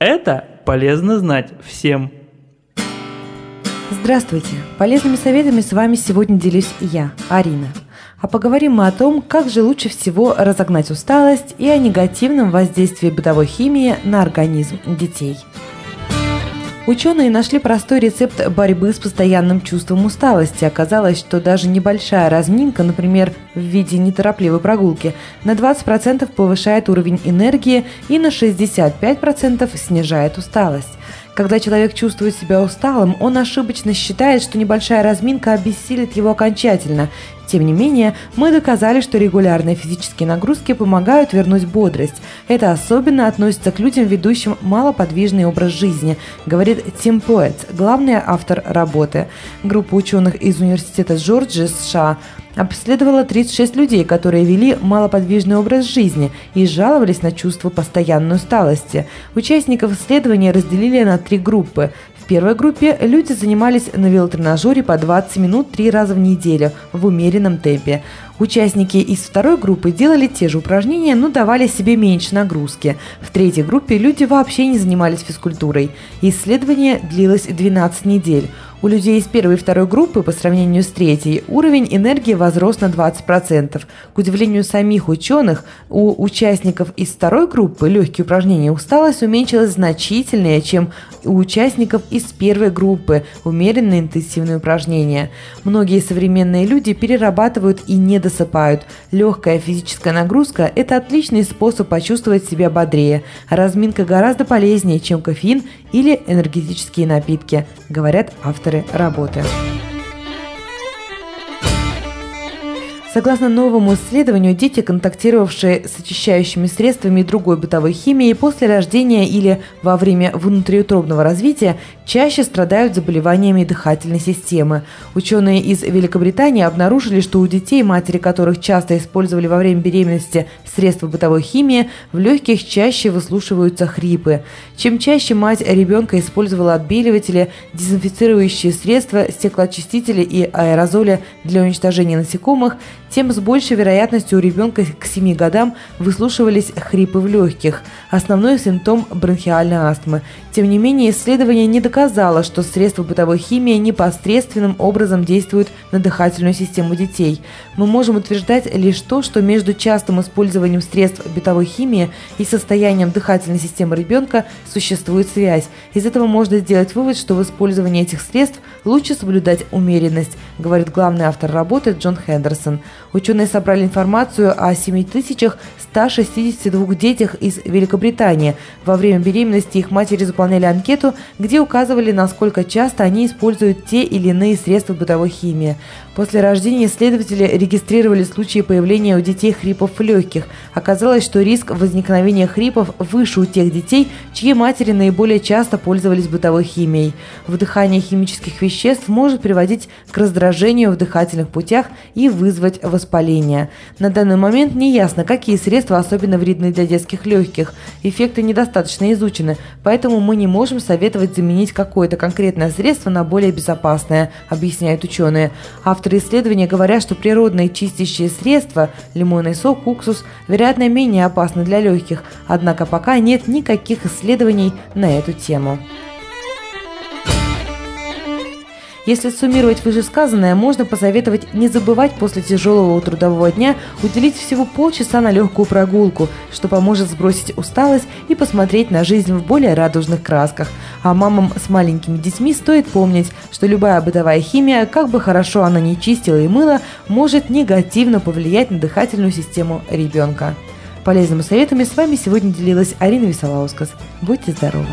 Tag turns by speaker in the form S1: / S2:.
S1: Это полезно знать всем.
S2: Здравствуйте! Полезными советами с вами сегодня делюсь я, Арина. А поговорим мы о том, как же лучше всего разогнать усталость и о негативном воздействии бытовой химии на организм детей – Ученые нашли простой рецепт борьбы с постоянным чувством усталости. Оказалось, что даже небольшая разминка, например, в виде неторопливой прогулки, на 20% повышает уровень энергии и на 65% снижает усталость. Когда человек чувствует себя усталым, он ошибочно считает, что небольшая разминка обессилит его окончательно. Тем не менее, мы доказали, что регулярные физические нагрузки помогают вернуть бодрость. Это особенно относится к людям, ведущим малоподвижный образ жизни, говорит Тим Поэт, главный автор работы. Группа ученых из Университета Джорджии США обследовала 36 людей, которые вели малоподвижный образ жизни и жаловались на чувство постоянной усталости. Участников исследования разделили на три группы первой группе люди занимались на велотренажере по 20 минут три раза в неделю в умеренном темпе. Участники из второй группы делали те же упражнения, но давали себе меньше нагрузки. В третьей группе люди вообще не занимались физкультурой. Исследование длилось 12 недель. У людей из первой и второй группы по сравнению с третьей уровень энергии возрос на 20%. К удивлению самих ученых, у участников из второй группы легкие упражнения усталость уменьшилась значительнее, чем у участников из первой группы умеренные интенсивные упражнения. Многие современные люди перерабатывают и не досыпают. Легкая физическая нагрузка – это отличный способ почувствовать себя бодрее. Разминка гораздо полезнее, чем кофеин или энергетические напитки, говорят авторы работы. Согласно новому исследованию, дети, контактировавшие с очищающими средствами и другой бытовой химией после рождения или во время внутриутробного развития, чаще страдают заболеваниями дыхательной системы. Ученые из Великобритании обнаружили, что у детей, матери которых часто использовали во время беременности средства бытовой химии, в легких чаще выслушиваются хрипы. Чем чаще мать ребенка использовала отбеливатели, дезинфицирующие средства, стеклоочистители и аэрозоли для уничтожения насекомых, тем с большей вероятностью у ребенка к 7 годам выслушивались хрипы в легких, основной симптом бронхиальной астмы. Тем не менее, исследование не доказало, что средства бытовой химии непосредственным образом действуют на дыхательную систему детей. Мы можем утверждать лишь то, что между частым использованием средств бытовой химии и состоянием дыхательной системы ребенка существует связь. Из этого можно сделать вывод, что в использовании этих средств лучше соблюдать умеренность, говорит главный автор работы Джон Хендерсон. Ученые собрали информацию о 7162 детях из Великобритании. Во время беременности их матери заполняли анкету, где указывали, насколько часто они используют те или иные средства бытовой химии. После рождения исследователи регистрировали случаи появления у детей хрипов в легких. Оказалось, что риск возникновения хрипов выше у тех детей, чьи матери наиболее часто пользовались бытовой химией. Вдыхание химических веществ может приводить к раздражению в дыхательных путях и вызвать воспаление. На данный момент не ясно, какие средства особенно вредны для детских легких. Эффекты недостаточно изучены, поэтому мы не можем советовать заменить какое-то конкретное средство на более безопасное, объясняют ученые. Авторы исследования говорят, что природные чистящие средства, лимонный сок, уксус, вероятно, менее опасны для легких, однако пока нет никаких исследований на эту тему. Если суммировать вышесказанное, можно посоветовать не забывать после тяжелого трудового дня уделить всего полчаса на легкую прогулку, что поможет сбросить усталость и посмотреть на жизнь в более радужных красках. А мамам с маленькими детьми стоит помнить, что любая бытовая химия, как бы хорошо она ни чистила и мыла, может негативно повлиять на дыхательную систему ребенка. Полезными советами с вами сегодня делилась Арина Висолаускас. Будьте здоровы!